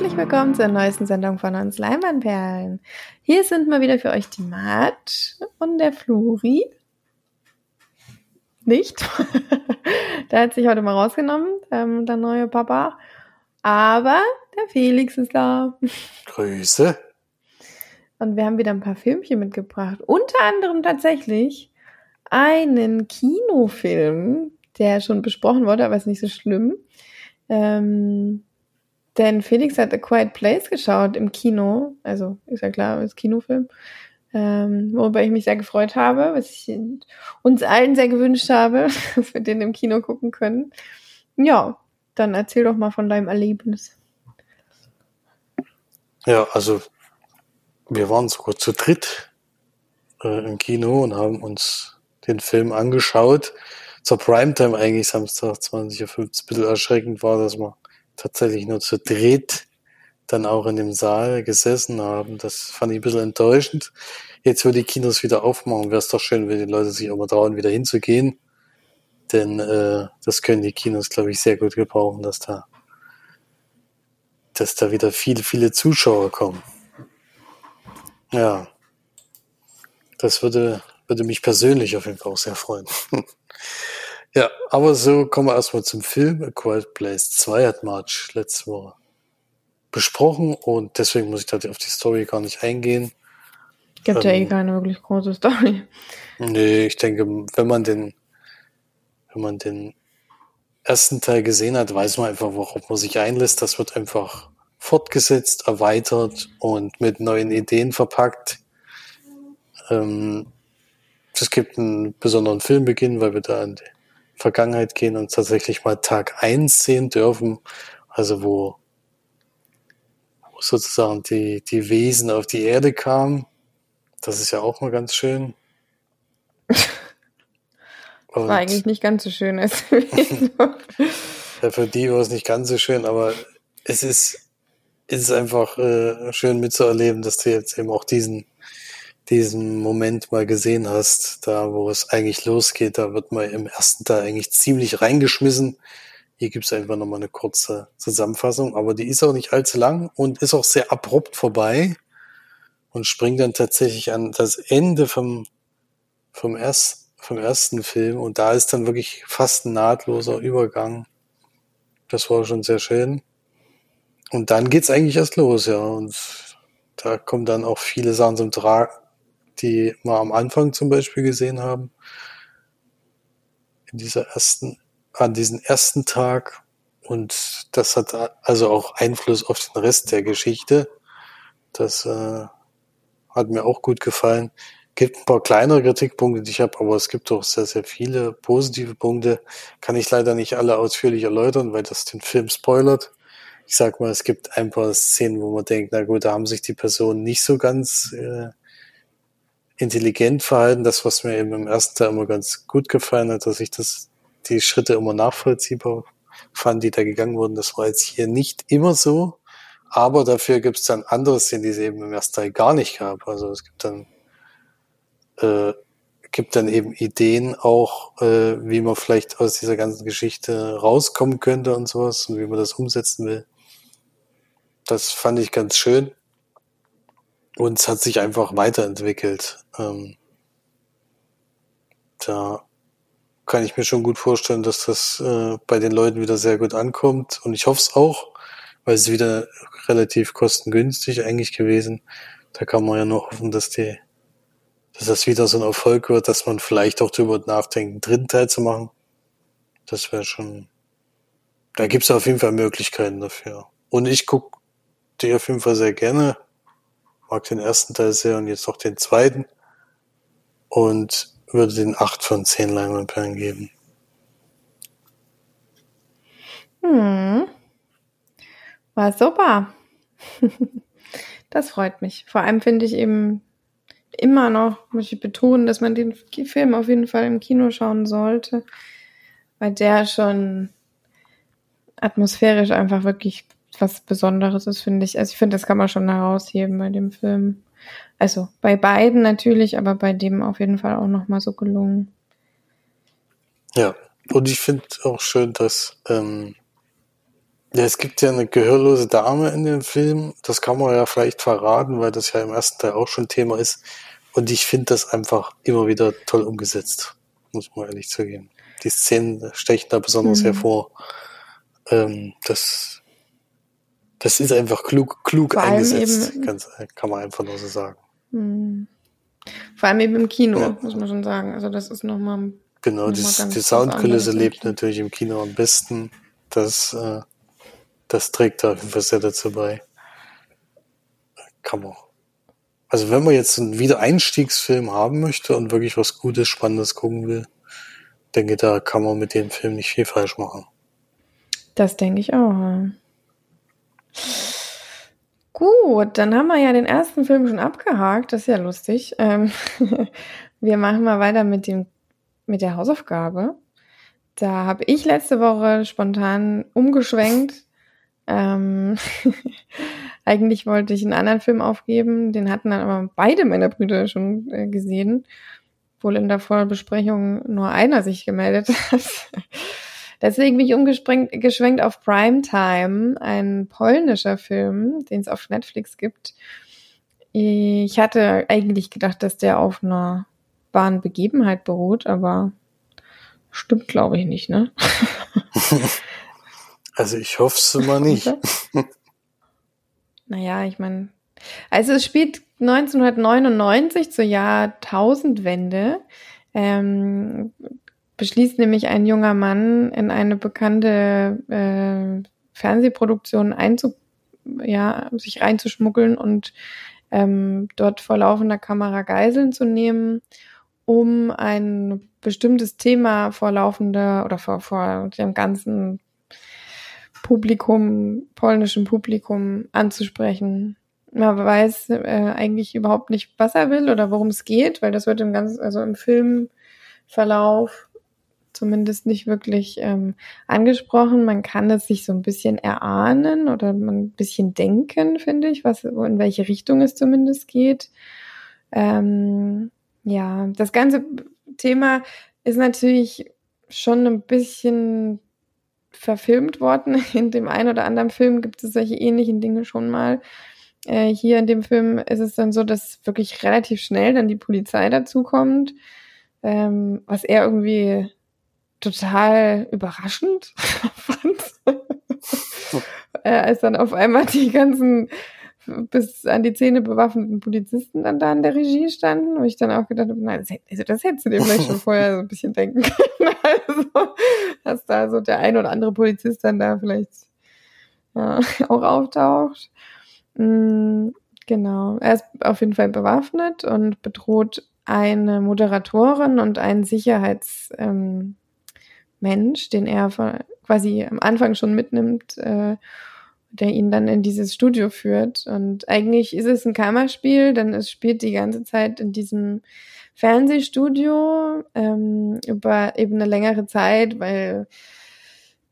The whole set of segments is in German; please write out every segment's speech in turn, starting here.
herzlich willkommen zur neuesten Sendung von uns Leinwandperlen. Hier sind mal wieder für euch die Matt und der Fluri. Nicht? der hat sich heute mal rausgenommen, ähm, der neue Papa. Aber der Felix ist da. Grüße. Und wir haben wieder ein paar Filmchen mitgebracht. Unter anderem tatsächlich einen Kinofilm, der schon besprochen wurde, aber ist nicht so schlimm. Ähm, denn Felix hat A Quiet Place geschaut im Kino. Also ist ja klar, ist Kinofilm. Ähm, worüber ich mich sehr gefreut habe, was ich uns allen sehr gewünscht habe, dass wir den im Kino gucken können. Ja, dann erzähl doch mal von deinem Erlebnis. Ja, also wir waren sogar zu dritt äh, im Kino und haben uns den Film angeschaut. Zur Primetime eigentlich Samstag 20.15 Uhr. Ein bisschen erschreckend war, dass wir tatsächlich nur zu dritt dann auch in dem Saal gesessen haben. Das fand ich ein bisschen enttäuschend. Jetzt, wo die Kinos wieder aufmachen, wäre es doch schön, wenn die Leute sich auch mal trauen, wieder hinzugehen. Denn äh, das können die Kinos, glaube ich, sehr gut gebrauchen, dass da, dass da wieder viele, viele Zuschauer kommen. Ja. Das würde, würde mich persönlich auf jeden Fall auch sehr freuen. Ja, aber so kommen wir erstmal zum Film. A Quiet Place 2 hat March letzte Woche besprochen und deswegen muss ich da auf die Story gar nicht eingehen. Gibt ähm, ja eh keine wirklich große Story. Nee, ich denke, wenn man den, wenn man den ersten Teil gesehen hat, weiß man einfach, worauf man sich einlässt. Das wird einfach fortgesetzt, erweitert und mit neuen Ideen verpackt. Ähm, es gibt einen besonderen Filmbeginn, weil wir da an die Vergangenheit gehen und tatsächlich mal Tag eins sehen dürfen, also wo, wo sozusagen die, die Wesen auf die Erde kamen. Das ist ja auch mal ganz schön. Und war eigentlich nicht ganz so schön als ja, für die war es nicht ganz so schön, aber es ist, es ist einfach äh, schön mitzuerleben, dass du jetzt eben auch diesen diesen Moment mal gesehen hast, da wo es eigentlich losgeht, da wird man im ersten Teil eigentlich ziemlich reingeschmissen. Hier gibt's einfach nochmal eine kurze Zusammenfassung, aber die ist auch nicht allzu lang und ist auch sehr abrupt vorbei und springt dann tatsächlich an das Ende vom, vom, erst, vom ersten Film und da ist dann wirklich fast ein nahtloser Übergang. Das war schon sehr schön. Und dann geht's eigentlich erst los, ja. Und da kommen dann auch viele Sachen zum Tragen die wir am Anfang zum Beispiel gesehen haben. In dieser ersten, an diesem ersten Tag. Und das hat also auch Einfluss auf den Rest der Geschichte. Das äh, hat mir auch gut gefallen. Gibt ein paar kleinere Kritikpunkte, die ich habe, aber es gibt auch sehr, sehr viele positive Punkte. Kann ich leider nicht alle ausführlich erläutern, weil das den Film spoilert. Ich sag mal, es gibt ein paar Szenen, wo man denkt, na gut, da haben sich die Personen nicht so ganz äh, intelligent verhalten. Das, was mir eben im ersten Teil immer ganz gut gefallen hat, dass ich das, die Schritte immer nachvollziehbar fand, die da gegangen wurden. Das war jetzt hier nicht immer so. Aber dafür gibt es dann andere Szenen, die es eben im ersten Teil gar nicht gab. Also es gibt dann, äh, gibt dann eben Ideen auch, äh, wie man vielleicht aus dieser ganzen Geschichte rauskommen könnte und sowas und wie man das umsetzen will. Das fand ich ganz schön. Und es hat sich einfach weiterentwickelt. Ähm, da kann ich mir schon gut vorstellen, dass das äh, bei den Leuten wieder sehr gut ankommt. Und ich hoffe es auch, weil es wieder relativ kostengünstig eigentlich gewesen. Da kann man ja nur hoffen, dass die, dass das wieder so ein Erfolg wird, dass man vielleicht auch darüber nachdenkt, einen dritten Teil zu machen. Das wäre schon, da gibt es auf jeden Fall Möglichkeiten dafür. Und ich gucke die auf jeden Fall sehr gerne mag den ersten Teil sehr und jetzt auch den zweiten und würde den acht von zehn Leinwandperlen geben. Hm. War super. das freut mich. Vor allem finde ich eben immer noch, muss ich betonen, dass man den Film auf jeden Fall im Kino schauen sollte, weil der schon atmosphärisch einfach wirklich was Besonderes ist, finde ich. Also ich finde, das kann man schon herausheben bei dem Film. Also bei beiden natürlich, aber bei dem auf jeden Fall auch nochmal so gelungen. Ja, und ich finde auch schön, dass, ähm, Ja, es gibt ja eine gehörlose Dame in dem Film. Das kann man ja vielleicht verraten, weil das ja im ersten Teil auch schon Thema ist. Und ich finde das einfach immer wieder toll umgesetzt, muss man ehrlich zugeben. Die Szenen stechen da besonders mhm. hervor. Ähm, das, das ist einfach klug, klug eingesetzt, eben, kann man einfach nur so sagen. Mhm. Vor allem eben im Kino, ja. muss man schon sagen. Also das ist nochmal. Genau, noch das, die Soundkulisse lebt natürlich im Kino am besten. Das, äh, das trägt da auf jeden Fall sehr dazu bei. Kann man. Also wenn man jetzt einen Wiedereinstiegsfilm haben möchte und wirklich was Gutes, Spannendes gucken will, denke, da kann man mit dem Film nicht viel falsch machen. Das denke ich auch. Gut, dann haben wir ja den ersten Film schon abgehakt. Das ist ja lustig. Ähm, wir machen mal weiter mit dem mit der Hausaufgabe. Da habe ich letzte Woche spontan umgeschwenkt. Ähm, eigentlich wollte ich einen anderen Film aufgeben, den hatten dann aber beide meiner Brüder schon äh, gesehen. Wohl in der Vorbesprechung nur einer sich gemeldet hat. Deswegen bin ich umgeschwenkt auf Primetime, ein polnischer Film, den es auf Netflix gibt. Ich hatte eigentlich gedacht, dass der auf einer wahren Begebenheit beruht, aber stimmt, glaube ich, nicht, ne? also ich hoffe es immer nicht. naja, ich meine, also es spielt 1999 zur Jahrtausendwende. Ähm, beschließt nämlich ein junger Mann in eine bekannte äh, Fernsehproduktion einzu, ja, sich reinzuschmuggeln und ähm, dort vor laufender Kamera Geiseln zu nehmen, um ein bestimmtes Thema vor laufender oder vor, vor dem ganzen Publikum, polnischen Publikum anzusprechen. Man weiß äh, eigentlich überhaupt nicht, was er will oder worum es geht, weil das wird im ganzen, also im Filmverlauf zumindest nicht wirklich ähm, angesprochen. Man kann es sich so ein bisschen erahnen oder ein bisschen denken, finde ich, was in welche Richtung es zumindest geht. Ähm, ja, das ganze Thema ist natürlich schon ein bisschen verfilmt worden. In dem einen oder anderen Film gibt es solche ähnlichen Dinge schon mal. Äh, hier in dem Film ist es dann so, dass wirklich relativ schnell dann die Polizei dazukommt, ähm, was er irgendwie total überraschend fand. äh, als dann auf einmal die ganzen bis an die Zähne bewaffneten Polizisten dann da in der Regie standen, wo ich dann auch gedacht habe, nein, das, also das hättest du dir vielleicht schon vorher so ein bisschen denken können. Also, dass da so der ein oder andere Polizist dann da vielleicht ja, auch auftaucht. Mhm, genau. Er ist auf jeden Fall bewaffnet und bedroht eine Moderatorin und einen Sicherheits, ähm, Mensch, den er quasi am Anfang schon mitnimmt, äh, der ihn dann in dieses Studio führt. Und eigentlich ist es ein Kammerspiel, denn es spielt die ganze Zeit in diesem Fernsehstudio ähm, über eben eine längere Zeit, weil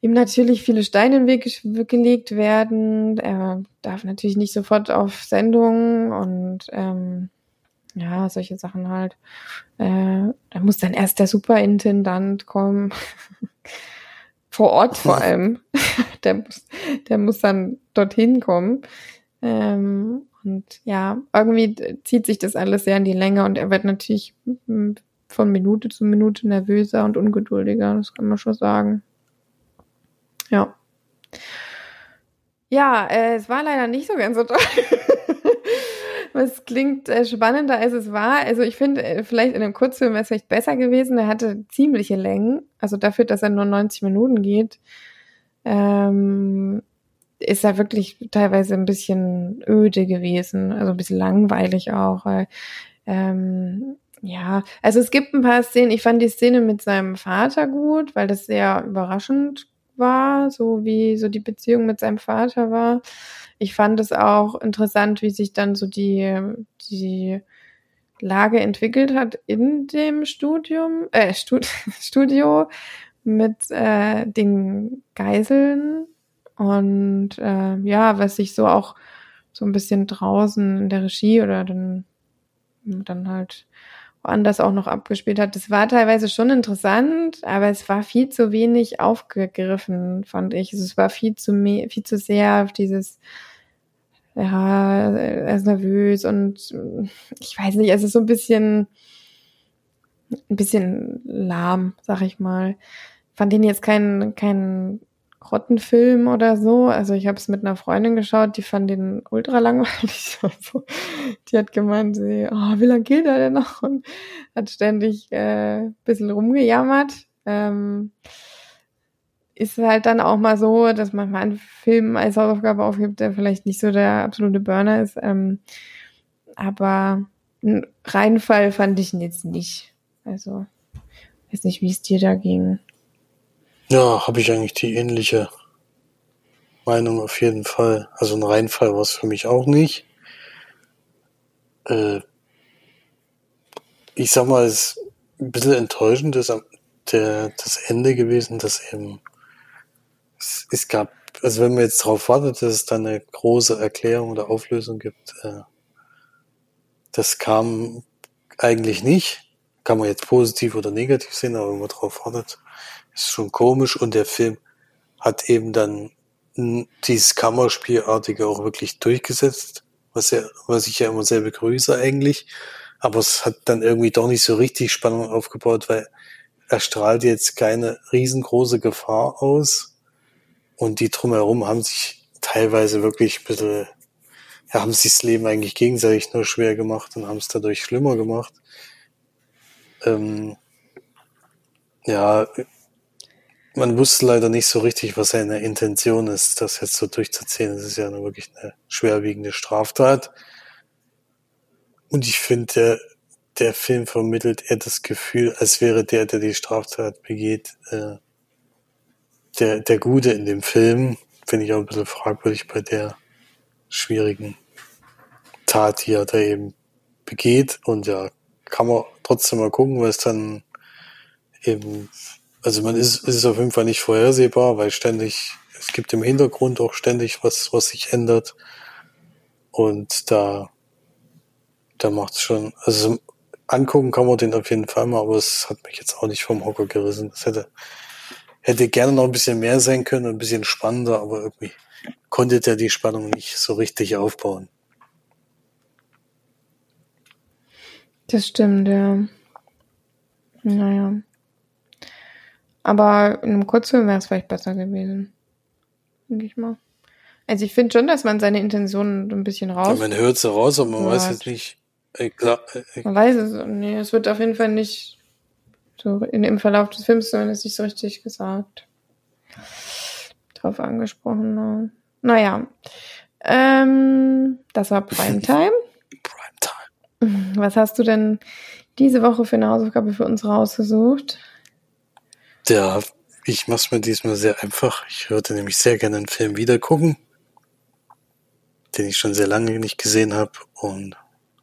ihm natürlich viele Steine im Weg gelegt werden. Er darf natürlich nicht sofort auf Sendung und ähm, ja, solche Sachen halt. Äh, da muss dann erst der Superintendant kommen. vor Ort vor allem. der, muss, der muss dann dorthin kommen. Ähm, und ja, irgendwie zieht sich das alles sehr in die Länge und er wird natürlich von Minute zu Minute nervöser und ungeduldiger, das kann man schon sagen. Ja. Ja, äh, es war leider nicht so ganz so toll. Es klingt äh, spannender, als es war. Also ich finde, äh, vielleicht in einem Kurzfilm wäre es vielleicht besser gewesen. Er hatte ziemliche Längen. Also dafür, dass er nur 90 Minuten geht, ähm, ist er wirklich teilweise ein bisschen öde gewesen. Also ein bisschen langweilig auch. Ähm, ja, also es gibt ein paar Szenen. Ich fand die Szene mit seinem Vater gut, weil das sehr überraschend war, so wie so die Beziehung mit seinem Vater war. Ich fand es auch interessant, wie sich dann so die, die Lage entwickelt hat in dem Studium, äh, Stud Studio mit äh, den Geiseln und äh, ja, was sich so auch so ein bisschen draußen in der Regie oder dann, dann halt woanders auch noch abgespielt hat. Das war teilweise schon interessant, aber es war viel zu wenig aufgegriffen, fand ich. Also es war viel zu viel zu sehr auf dieses ja, er ist nervös und ich weiß nicht, es ist so ein bisschen ein bisschen lahm, sag ich mal. Fand ihn jetzt kein kein Grottenfilm oder so. Also ich habe es mit einer Freundin geschaut, die fand den ultra langweilig. Also, die hat gemeint, sie, oh, wie lange geht er denn noch? Und hat ständig äh, bisschen rumgejammert. Ähm, ist halt dann auch mal so, dass man mal einen Film als Hausaufgabe aufgibt, der vielleicht nicht so der absolute Burner ist. Ähm, aber ein Reinfall fand ich jetzt nicht. Also, weiß nicht, wie es dir da ging. Ja, habe ich eigentlich die ähnliche Meinung auf jeden Fall. Also ein Reinfall war es für mich auch nicht. Äh, ich sag mal, es ist ein bisschen enttäuschend ist der, das Ende gewesen, dass eben es, es gab, also wenn man jetzt darauf wartet, dass es da eine große Erklärung oder Auflösung gibt, äh, das kam eigentlich nicht. Kann man jetzt positiv oder negativ sehen, aber wenn man darauf wartet, ist schon komisch und der Film hat eben dann dieses Kammerspielartige auch wirklich durchgesetzt, was ja, was ich ja immer sehr begrüße eigentlich. Aber es hat dann irgendwie doch nicht so richtig Spannung aufgebaut, weil er strahlt jetzt keine riesengroße Gefahr aus. Und die drumherum haben sich teilweise wirklich ein bisschen, ja, haben sich das Leben eigentlich gegenseitig nur schwer gemacht und haben es dadurch schlimmer gemacht. Ähm, ja, man wusste leider nicht so richtig, was seine Intention ist, das jetzt so durchzuziehen. Das ist ja nur wirklich eine schwerwiegende Straftat. Und ich finde, der, der Film vermittelt eher das Gefühl, als wäre der, der die Straftat begeht, äh, der, der Gute in dem Film. Finde ich auch ein bisschen fragwürdig bei der schwierigen Tat, die er da eben begeht. Und ja, kann man trotzdem mal gucken, es dann eben also man ist, ist auf jeden Fall nicht vorhersehbar, weil ständig, es gibt im Hintergrund auch ständig was, was sich ändert. Und da, da macht es schon, also angucken kann man den auf jeden Fall mal, aber es hat mich jetzt auch nicht vom Hocker gerissen. Das hätte, hätte gerne noch ein bisschen mehr sein können, ein bisschen spannender, aber irgendwie konnte der die Spannung nicht so richtig aufbauen. Das stimmt, ja. Naja. Aber in einem Kurzfilm wäre es vielleicht besser gewesen. Denke ich mal. Also ich finde schon, dass man seine Intentionen ein bisschen raus. Ja, man hört sie raus, aber man ja. weiß jetzt nicht. Äh, klar, äh, man weiß es. Nee, es wird auf jeden Fall nicht so in, im Verlauf des Films zumindest nicht so richtig gesagt. Drauf angesprochen. Ne? Naja. Ähm, das war Primetime. Primetime. Was hast du denn diese Woche für eine Hausaufgabe für uns rausgesucht? Ja, ich mach's mir diesmal sehr einfach. Ich würde nämlich sehr gerne einen Film wieder gucken, den ich schon sehr lange nicht gesehen habe und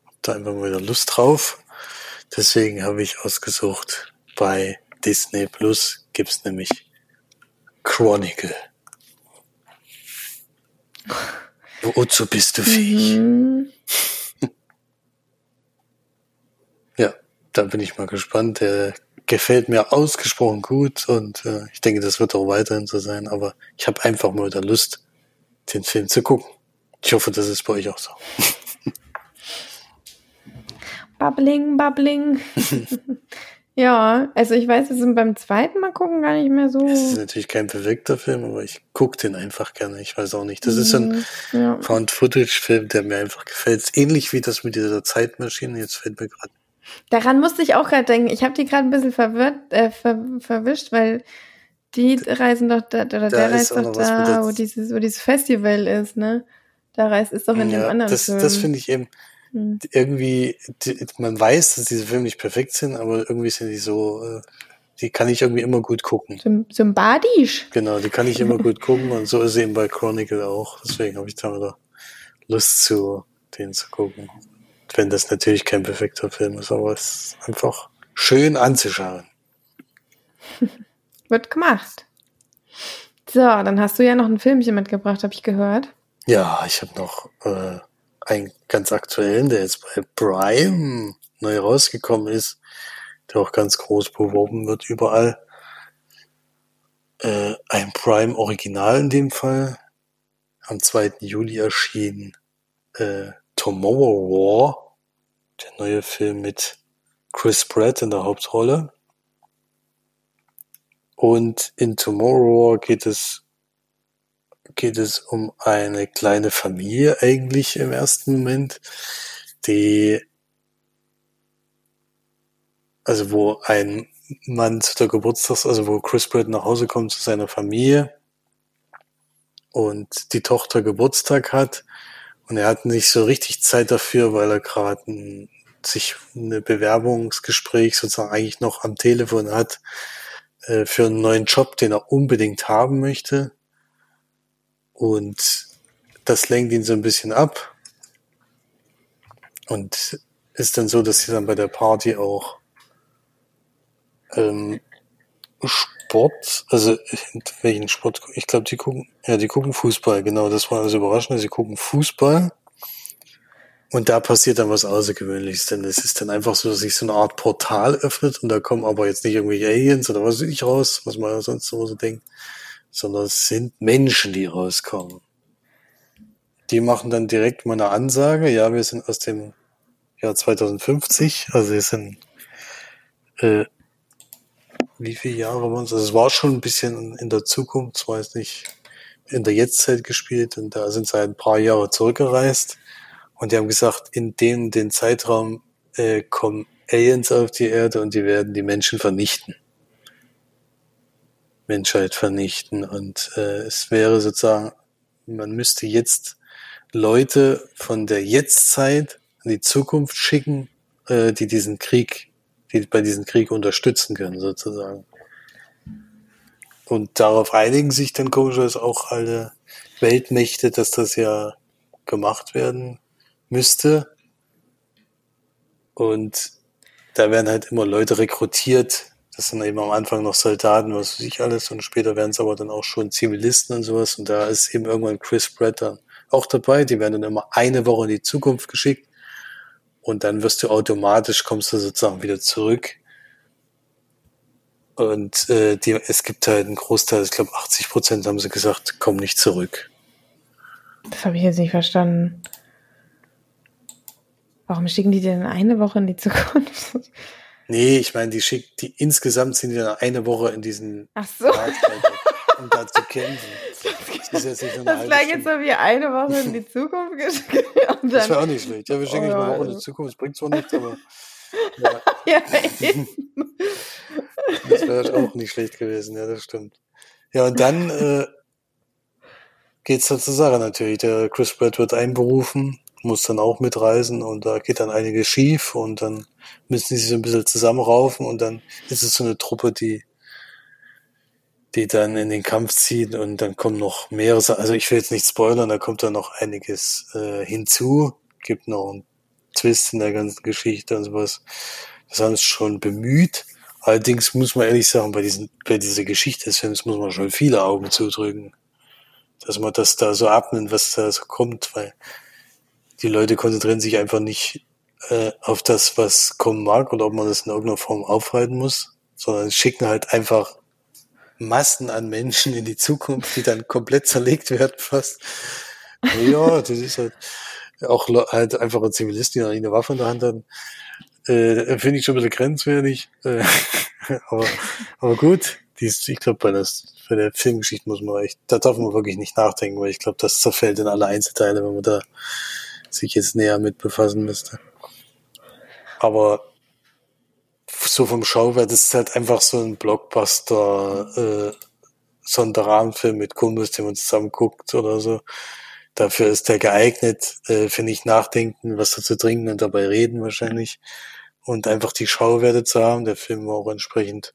hab da einfach mal wieder Lust drauf. Deswegen habe ich ausgesucht, bei Disney Plus gibt's nämlich Chronicle. Wozu bist du fähig? Mhm. ja, da bin ich mal gespannt. Der gefällt mir ausgesprochen gut und äh, ich denke, das wird auch weiterhin so sein. Aber ich habe einfach mal wieder Lust, den Film zu gucken. Ich hoffe, das ist bei euch auch so. Bubbling, bubbling. ja, also ich weiß, wir sind beim zweiten Mal gucken gar nicht mehr so. Es ist natürlich kein perfekter Film, aber ich gucke den einfach gerne. Ich weiß auch nicht. Das ist so ein mhm, ja. Found-Footage-Film, der mir einfach gefällt. Ähnlich wie das mit dieser Zeitmaschine. Jetzt fällt mir gerade Daran musste ich auch gerade denken. Ich habe die gerade ein bisschen verwirrt, äh, ver, verwischt, weil die reisen doch da, oder da der reist doch da, wo dieses, wo dieses Festival ist, ne? Da reist ist doch in ja, dem anderen das, Film. Das finde ich eben hm. irgendwie, die, man weiß, dass diese Filme nicht perfekt sind, aber irgendwie sind die so, äh, die kann ich irgendwie immer gut gucken. Sym sympathisch. Genau, die kann ich immer gut gucken und so ist eben bei Chronicle auch. Deswegen habe ich da wieder Lust zu, den zu gucken wenn das natürlich kein perfekter Film ist, aber es ist einfach schön anzuschauen. Wird gemacht. So, dann hast du ja noch ein Filmchen mitgebracht, habe ich gehört. Ja, ich habe noch äh, einen ganz aktuellen, der jetzt bei Prime neu rausgekommen ist, der auch ganz groß beworben wird überall. Äh, ein Prime Original in dem Fall. Am 2. Juli erschien äh, Tomorrow War, der neue Film mit Chris Pratt in der Hauptrolle. Und in Tomorrow War geht es geht es um eine kleine Familie eigentlich im ersten Moment, die also wo ein Mann zu der Geburtstags, also wo Chris Pratt nach Hause kommt zu seiner Familie und die Tochter Geburtstag hat und er hat nicht so richtig Zeit dafür, weil er gerade sich ein Bewerbungsgespräch sozusagen eigentlich noch am Telefon hat äh, für einen neuen Job, den er unbedingt haben möchte. Und das lenkt ihn so ein bisschen ab. Und ist dann so, dass sie dann bei der Party auch ähm, Sport, also welchen Sport? Ich glaube, die gucken, ja, die gucken Fußball, genau, das war das Überraschende, sie gucken Fußball. Und da passiert dann was Außergewöhnliches, denn es ist dann einfach so, dass sich so eine Art Portal öffnet und da kommen aber jetzt nicht irgendwelche Aliens oder was weiß ich raus, was man sonst so denkt, sondern es sind Menschen, die rauskommen. Die machen dann direkt mal eine Ansage, ja, wir sind aus dem Jahr 2050, also wir sind äh, wie viele Jahre waren es? Also es war schon ein bisschen in der Zukunft, zwar jetzt nicht in der Jetztzeit gespielt und da sind sie ein paar Jahre zurückgereist und die haben gesagt, in dem den Zeitraum äh, kommen Aliens auf die Erde und die werden die Menschen vernichten. Menschheit vernichten und äh, es wäre sozusagen, man müsste jetzt Leute von der Jetztzeit in die Zukunft schicken, äh, die diesen Krieg die bei diesem Krieg unterstützen können, sozusagen. Und darauf einigen sich dann komischerweise auch alle Weltmächte, dass das ja gemacht werden müsste. Und da werden halt immer Leute rekrutiert. Das sind eben am Anfang noch Soldaten, was weiß ich alles. Und später werden es aber dann auch schon Zivilisten und sowas. Und da ist eben irgendwann Chris Pratt dann auch dabei. Die werden dann immer eine Woche in die Zukunft geschickt und dann wirst du automatisch, kommst du sozusagen wieder zurück. Und äh, die, es gibt halt einen Großteil, ich glaube 80 Prozent haben sie gesagt, komm nicht zurück. Das habe ich jetzt nicht verstanden. Warum schicken die denn eine Woche in die Zukunft? Nee, ich meine, die schickt, die insgesamt sind die dann eine Woche in diesen Ach so. Um da zu kämpfen. Das, ist jetzt nicht das klang jetzt so wie eine Woche in die Zukunft geschickt. Das wäre auch nicht schlecht. Ja, wir schicken oh, eine Woche in die Zukunft. Das bringt zwar nichts, aber. Ja, ja Das wäre auch nicht schlecht gewesen, ja, das stimmt. Ja, und dann äh, geht's da zur Sache natürlich. Der Chris Pratt wird einberufen, muss dann auch mitreisen und da geht dann einiges schief und dann müssen sie sich so ein bisschen zusammenraufen und dann ist es so eine Truppe, die die dann in den Kampf ziehen und dann kommen noch mehrere, also ich will jetzt nicht spoilern, da kommt dann noch einiges äh, hinzu, gibt noch einen Twist in der ganzen Geschichte und sowas. Das haben sie schon bemüht. Allerdings muss man ehrlich sagen, bei, diesen, bei dieser Geschichte des Films muss man schon viele Augen zudrücken, dass man das da so abnimmt, was da so kommt, weil die Leute konzentrieren sich einfach nicht äh, auf das, was kommen mag oder ob man das in irgendeiner Form aufhalten muss, sondern schicken halt einfach Massen an Menschen in die Zukunft, die dann komplett zerlegt werden fast. Ja, das ist halt auch halt einfach ein Zivilist, die eine Waffe in der Hand hat. Äh, Finde ich schon ein bisschen grenzwertig. Äh, aber, aber gut, dies, ich glaube, bei, bei der Filmgeschichte muss man echt, da darf man wirklich nicht nachdenken, weil ich glaube, das zerfällt in alle Einzelteile, wenn man da sich jetzt näher mit befassen müsste. Aber so vom Schauwert ist halt einfach so ein Blockbuster, äh, Sonderrahmenfilm mit Kumpels, den man zusammen guckt oder so. Dafür ist der geeignet, äh, finde ich, nachdenken, was dazu trinken und dabei reden wahrscheinlich. Und einfach die Schauwerte zu haben. Der Film war auch entsprechend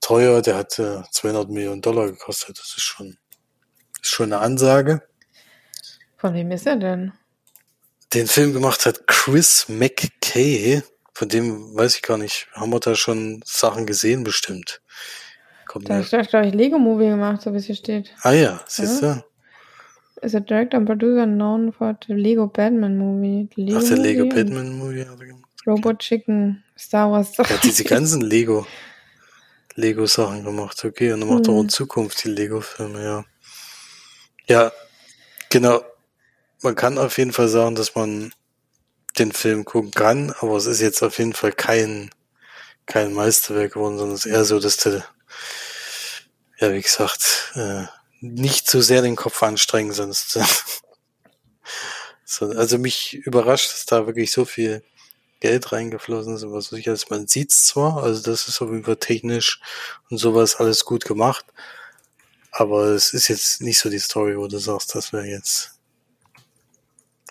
teuer. Der hat äh, 200 Millionen Dollar gekostet. Das ist schon, ist schon eine Ansage. Von wem ist er denn? Den Film gemacht hat Chris McKay. Von dem weiß ich gar nicht. Haben wir da schon Sachen gesehen bestimmt? Kommt da ist, glaube ich, Lego-Movie gemacht, so wie es hier steht. Ah ja, siehst du? Is a director and producer known for the Lego Batman movie. Lego Ach, der Lego Batman Movie hat er gemacht. Robot Chicken, Star Wars. Er hat diese ganzen Lego, Lego-Sachen gemacht, okay. Und er macht Hm. auch in Zukunft die Lego-Filme, ja. Ja, genau. Man kann auf jeden Fall sagen, dass man den Film gucken kann, aber es ist jetzt auf jeden Fall kein, kein Meisterwerk geworden, sondern es ist eher so, dass der, ja, wie gesagt, äh, nicht so sehr den Kopf anstrengen, sonst. so, also mich überrascht, dass da wirklich so viel Geld reingeflossen ist, was ich, also man sieht's zwar, also das ist auf jeden Fall technisch und sowas alles gut gemacht, aber es ist jetzt nicht so die Story, wo du sagst, das wäre jetzt,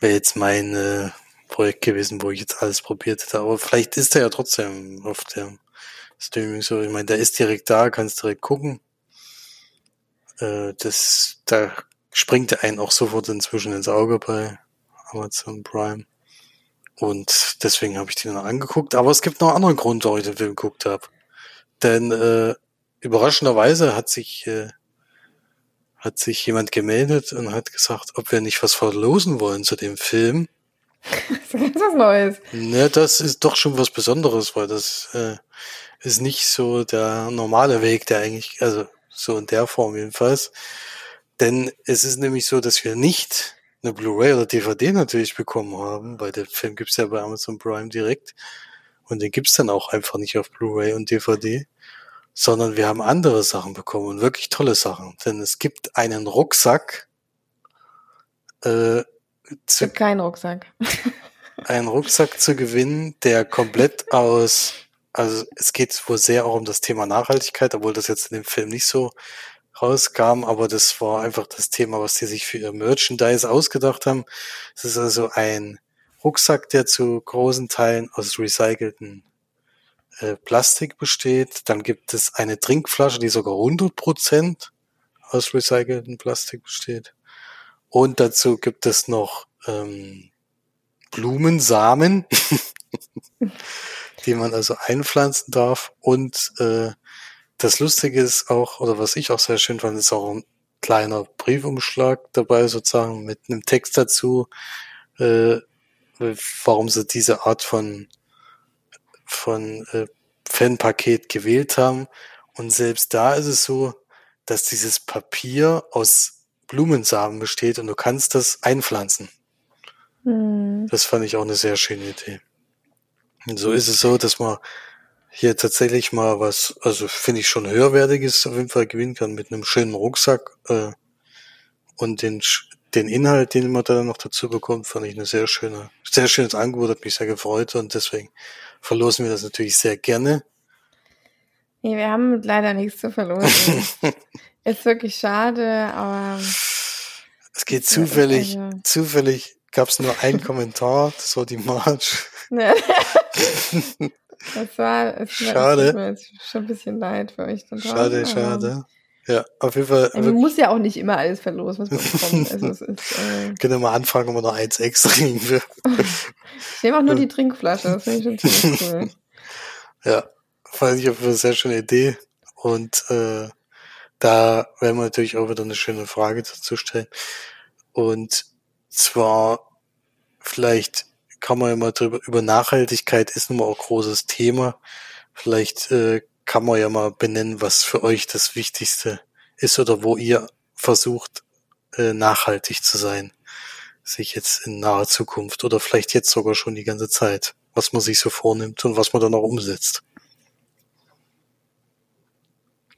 wäre jetzt mein äh, Projekt gewesen, wo ich jetzt alles probiert hätte. Aber vielleicht ist er ja trotzdem auf der Streaming so. Ich meine, der ist direkt da, kannst direkt gucken. Äh, das, da springt er einen auch sofort inzwischen ins Auge bei Amazon Prime. Und deswegen habe ich den noch angeguckt. Aber es gibt noch einen anderen Grund, warum ich den Film geguckt habe. Denn äh, überraschenderweise hat sich äh, hat sich jemand gemeldet und hat gesagt, ob wir nicht was verlosen wollen zu dem Film. Das ist ganz was Neues. Ne, das ist doch schon was Besonderes, weil das äh, ist nicht so der normale Weg, der eigentlich, also so in der Form jedenfalls. Denn es ist nämlich so, dass wir nicht eine Blu-ray oder DVD natürlich bekommen haben, weil der Film gibt's ja bei Amazon Prime direkt und den gibt's dann auch einfach nicht auf Blu-ray und DVD, sondern wir haben andere Sachen bekommen und wirklich tolle Sachen. Denn es gibt einen Rucksack, äh, zu keinen Rucksack. einen Rucksack zu gewinnen, der komplett aus, also es geht wohl sehr auch um das Thema Nachhaltigkeit, obwohl das jetzt in dem Film nicht so rauskam, aber das war einfach das Thema, was die sich für ihr Merchandise ausgedacht haben. Es ist also ein Rucksack, der zu großen Teilen aus recycelten äh, Plastik besteht. Dann gibt es eine Trinkflasche, die sogar 100% aus recyceltem Plastik besteht. Und dazu gibt es noch ähm, Blumensamen, die man also einpflanzen darf. Und äh, das Lustige ist auch, oder was ich auch sehr schön fand, ist auch ein kleiner Briefumschlag dabei sozusagen mit einem Text dazu, äh, warum sie diese Art von von äh, Fanpaket gewählt haben. Und selbst da ist es so, dass dieses Papier aus Blumensamen besteht und du kannst das einpflanzen. Hm. Das fand ich auch eine sehr schöne Idee. Und so ist es so, dass man hier tatsächlich mal was, also finde ich schon höherwertiges auf jeden Fall gewinnen kann mit einem schönen Rucksack äh, und den den Inhalt, den man da dann noch dazu bekommt, fand ich eine sehr schöne, sehr schönes Angebot, hat mich sehr gefreut und deswegen verlosen wir das natürlich sehr gerne. Nee, wir haben leider nichts zu verlosen. ist wirklich schade, aber Es geht zufällig, also- zufällig gab es nur einen Kommentar, das war die Marge. ne. das war, es war- Schade. es mir jetzt schon ein bisschen leid für euch. Schade, schade. Ja, auf jeden Fall. Man muss ja auch nicht immer alles verlosen, was man bekommt. Also es ist, äh, Können wir mal anfangen, ob wir noch eins extra kriegen will. ich nehme auch nur die Trinkflasche, das finde ich schon ziemlich cool. Ja, fand ich auf jeden Fall eine sehr schöne Idee. Und äh, da werden wir natürlich auch wieder eine schöne Frage dazu stellen. Und zwar, vielleicht kann man ja mal drüber, über Nachhaltigkeit ist nun mal auch großes Thema. Vielleicht äh, kann man ja mal benennen, was für euch das Wichtigste ist oder wo ihr versucht, äh, nachhaltig zu sein. Sich jetzt in naher Zukunft oder vielleicht jetzt sogar schon die ganze Zeit. Was man sich so vornimmt und was man dann auch umsetzt.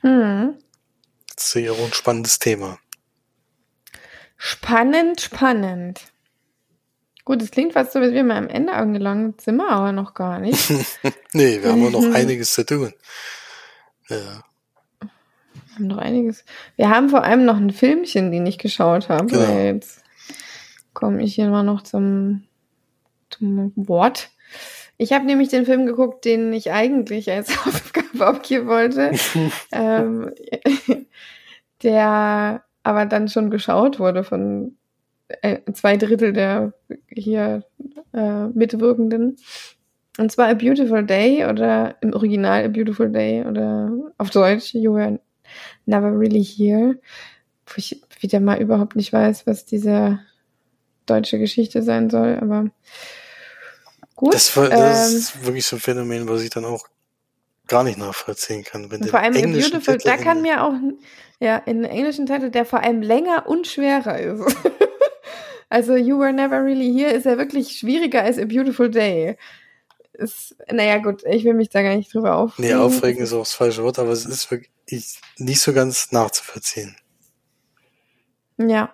Hm. Auch ein spannendes Thema. Spannend, spannend. Gut, es klingt fast so, als wären wir am Ende angelangt, sind wir aber noch gar nicht. Nee, wir haben noch Mhm. einiges zu tun. Ja. Wir haben noch einiges. Wir haben vor allem noch ein Filmchen, den ich geschaut habe. Genau. Jetzt komme ich hier mal noch zum, zum Wort. Ich habe nämlich den Film geguckt, den ich eigentlich als Aufgabe abgeben wollte. ähm, der aber dann schon geschaut wurde von äh, zwei Drittel der hier äh, Mitwirkenden. Und zwar A Beautiful Day oder im Original A Beautiful Day oder auf Deutsch You Were Never Really Here. Wo ich wieder mal überhaupt nicht weiß, was diese deutsche Geschichte sein soll, aber Gut. Das, war, das ähm, ist wirklich so ein Phänomen, was ich dann auch gar nicht nachvollziehen kann. Wenn vor allem englische Beautiful, Titel da kann in- mir auch, ja, in englischen Titel, der vor allem länger und schwerer ist. also You Were Never Really Here ist ja wirklich schwieriger als A Beautiful Day. Ist, naja, gut, ich will mich da gar nicht drüber aufregen. Nee, aufregen ist auch das falsche Wort, aber es ist wirklich nicht so ganz nachzuvollziehen. Ja.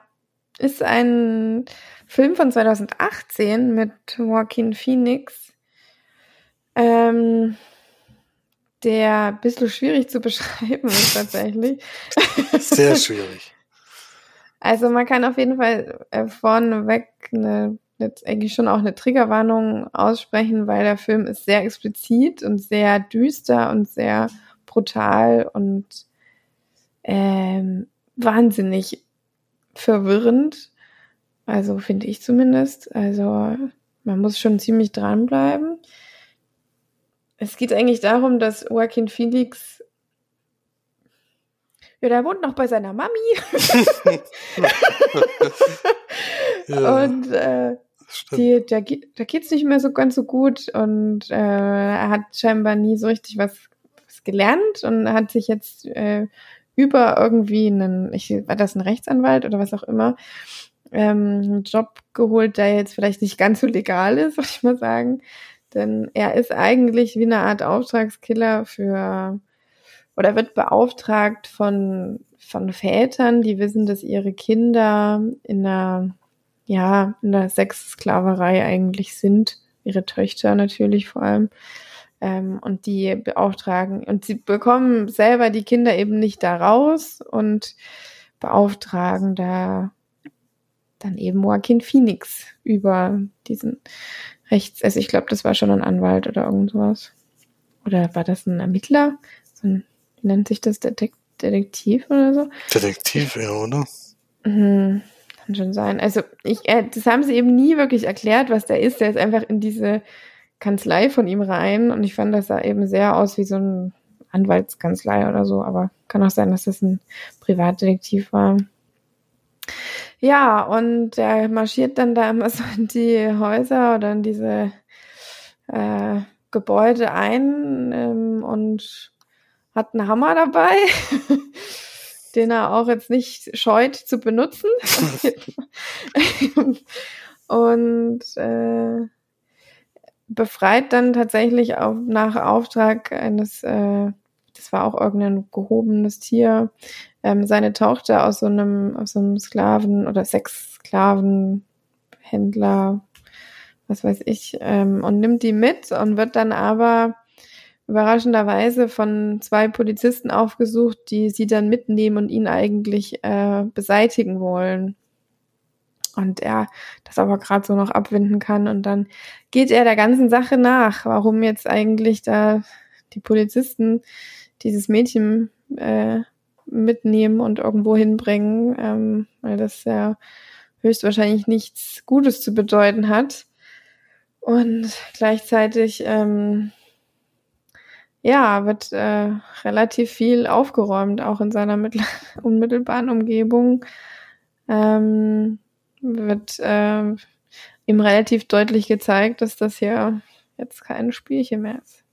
Ist ein Film von 2018 mit Joaquin Phoenix, ähm, der ein bisschen schwierig zu beschreiben ist tatsächlich. Sehr schwierig. Also man kann auf jeden Fall äh, vorneweg eine, eine, eigentlich schon auch eine Triggerwarnung aussprechen, weil der Film ist sehr explizit und sehr düster und sehr brutal und ähm, wahnsinnig verwirrend. Also finde ich zumindest. Also man muss schon ziemlich dranbleiben. Es geht eigentlich darum, dass Joaquin Phoenix ja, der wohnt noch bei seiner Mami. Ja, und äh, die, da, da geht's nicht mehr so ganz so gut und äh, er hat scheinbar nie so richtig was, was gelernt und hat sich jetzt äh, über irgendwie einen, ich, war das ein Rechtsanwalt oder was auch immer, ähm, einen Job geholt, der jetzt vielleicht nicht ganz so legal ist, würde ich mal sagen. Denn er ist eigentlich wie eine Art Auftragskiller für oder wird beauftragt von, von Vätern, die wissen, dass ihre Kinder in einer, ja, in der Sexsklaverei eigentlich sind. Ihre Töchter natürlich vor allem. Ähm, und die beauftragen, und sie bekommen selber die Kinder eben nicht da raus und beauftragen da dann eben Joaquin Phoenix über diesen Rechts, also ich glaube, das war schon ein Anwalt oder irgendwas. Oder war das ein Ermittler? So ein, wie nennt sich das? Detek Detektiv oder so? Detektiv, ja, oder? Mhm, kann schon sein. Also ich, äh, das haben sie eben nie wirklich erklärt, was der ist. Der ist einfach in diese Kanzlei von ihm rein und ich fand, das sah eben sehr aus wie so ein Anwaltskanzlei oder so, aber kann auch sein, dass das ein Privatdetektiv war. Ja, und er marschiert dann da immer so in die Häuser oder in diese äh, Gebäude ein ähm, und hat einen Hammer dabei, den er auch jetzt nicht scheut zu benutzen. und äh, befreit dann tatsächlich auch nach Auftrag eines, äh, das war auch irgendein gehobenes Tier, ähm, seine Tochter aus so einem, aus so einem Sklaven- oder Sexsklavenhändler, was weiß ich, ähm, und nimmt die mit und wird dann aber überraschenderweise von zwei Polizisten aufgesucht, die sie dann mitnehmen und ihn eigentlich äh, beseitigen wollen. Und er das aber gerade so noch abwinden kann. Und dann geht er der ganzen Sache nach, warum jetzt eigentlich da die Polizisten dieses Mädchen äh, mitnehmen und irgendwo hinbringen, ähm, weil das ja höchstwahrscheinlich nichts Gutes zu bedeuten hat. Und gleichzeitig ähm, ja, wird äh, relativ viel aufgeräumt, auch in seiner mittel- unmittelbaren Umgebung. Ähm, wird äh, ihm relativ deutlich gezeigt, dass das hier jetzt kein Spielchen mehr ist.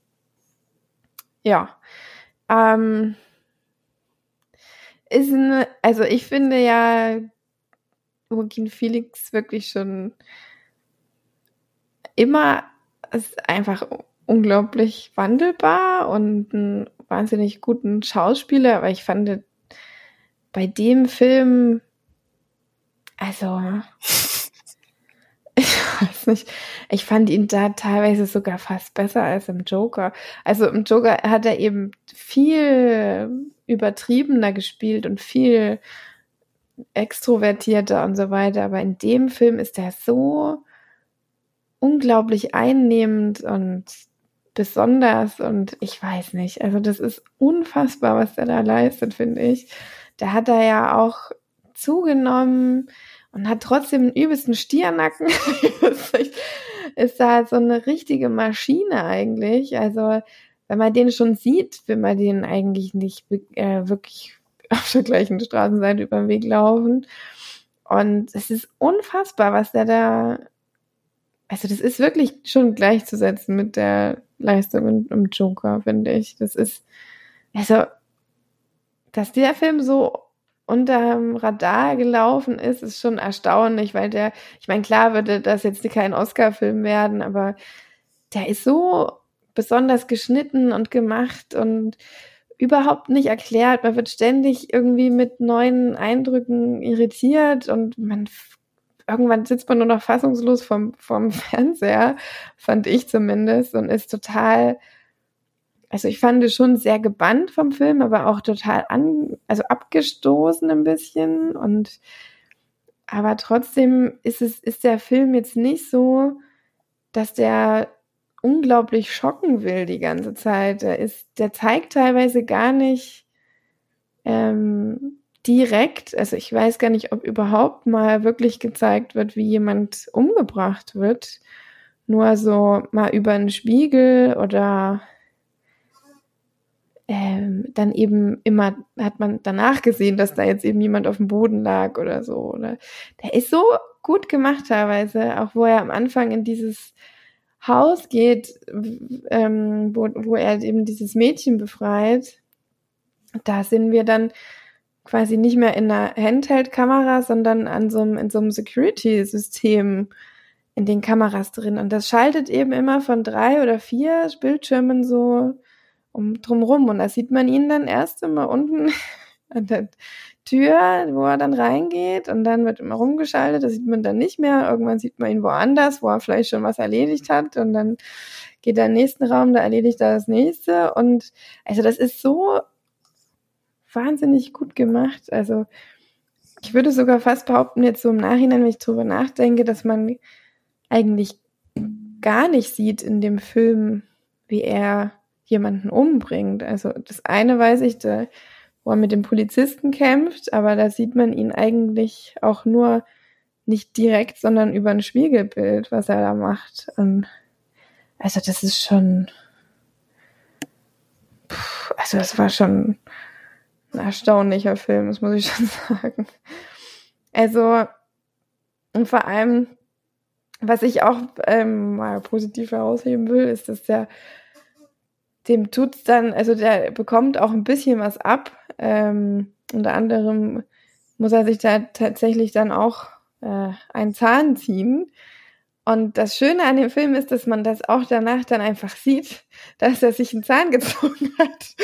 Ja. Ähm, ist ein, also ich finde ja Joaquin Felix wirklich schon immer ist einfach unglaublich wandelbar und einen wahnsinnig guten Schauspieler, aber ich fand bei dem Film, also ich weiß nicht, ich fand ihn da teilweise sogar fast besser als im Joker. Also im Joker hat er eben viel übertriebener gespielt und viel extrovertierter und so weiter, aber in dem Film ist er so unglaublich einnehmend und besonders und ich weiß nicht, also das ist unfassbar, was der da leistet, finde ich. Da hat er ja auch zugenommen und hat trotzdem einen übelsten Stiernacken. ist da so eine richtige Maschine eigentlich. Also wenn man den schon sieht, will man den eigentlich nicht äh, wirklich auf der gleichen Straßenseite über den Weg laufen. Und es ist unfassbar, was der da also das ist wirklich schon gleichzusetzen mit der Leistung im, Joker, finde ich. Das ist, also, dass der Film so unterm Radar gelaufen ist, ist schon erstaunlich, weil der, ich meine, klar würde das jetzt kein Oscar-Film werden, aber der ist so besonders geschnitten und gemacht und überhaupt nicht erklärt. Man wird ständig irgendwie mit neuen Eindrücken irritiert und man irgendwann sitzt man nur noch fassungslos vom, vom Fernseher, fand ich zumindest, und ist total, also ich fand es schon sehr gebannt vom Film, aber auch total an, also abgestoßen ein bisschen und aber trotzdem ist es, ist der Film jetzt nicht so, dass der unglaublich schocken will die ganze Zeit. Der ist, der zeigt teilweise gar nicht ähm, direkt, also ich weiß gar nicht, ob überhaupt mal wirklich gezeigt wird, wie jemand umgebracht wird. Nur so mal über einen Spiegel oder ähm, dann eben immer hat man danach gesehen, dass da jetzt eben jemand auf dem Boden lag oder so. Oder der ist so gut gemacht teilweise, auch wo er am Anfang in dieses Haus geht, ähm, wo, wo er eben dieses Mädchen befreit. Da sind wir dann quasi nicht mehr in einer Handheld-Kamera, sondern an so einem, in so einem Security-System in den Kameras drin. Und das schaltet eben immer von drei oder vier Bildschirmen so um drumrum. Und da sieht man ihn dann erst immer unten an der Tür, wo er dann reingeht und dann wird immer rumgeschaltet, das sieht man dann nicht mehr. Irgendwann sieht man ihn woanders, wo er vielleicht schon was erledigt hat und dann geht er in den nächsten Raum, da erledigt er das nächste. Und also das ist so wahnsinnig gut gemacht. Also ich würde sogar fast behaupten, jetzt so im Nachhinein, wenn ich drüber nachdenke, dass man eigentlich gar nicht sieht in dem Film, wie er jemanden umbringt. Also das eine weiß ich, da, wo er mit dem Polizisten kämpft, aber da sieht man ihn eigentlich auch nur nicht direkt, sondern über ein Spiegelbild, was er da macht. Und also das ist schon, also das war schon ein erstaunlicher Film, das muss ich schon sagen. Also, und vor allem, was ich auch ähm, mal positiv herausheben will, ist, dass der dem tut's dann, also der bekommt auch ein bisschen was ab. Ähm, unter anderem muss er sich da tatsächlich dann auch äh, einen Zahn ziehen. Und das Schöne an dem Film ist, dass man das auch danach dann einfach sieht, dass er sich einen Zahn gezogen hat.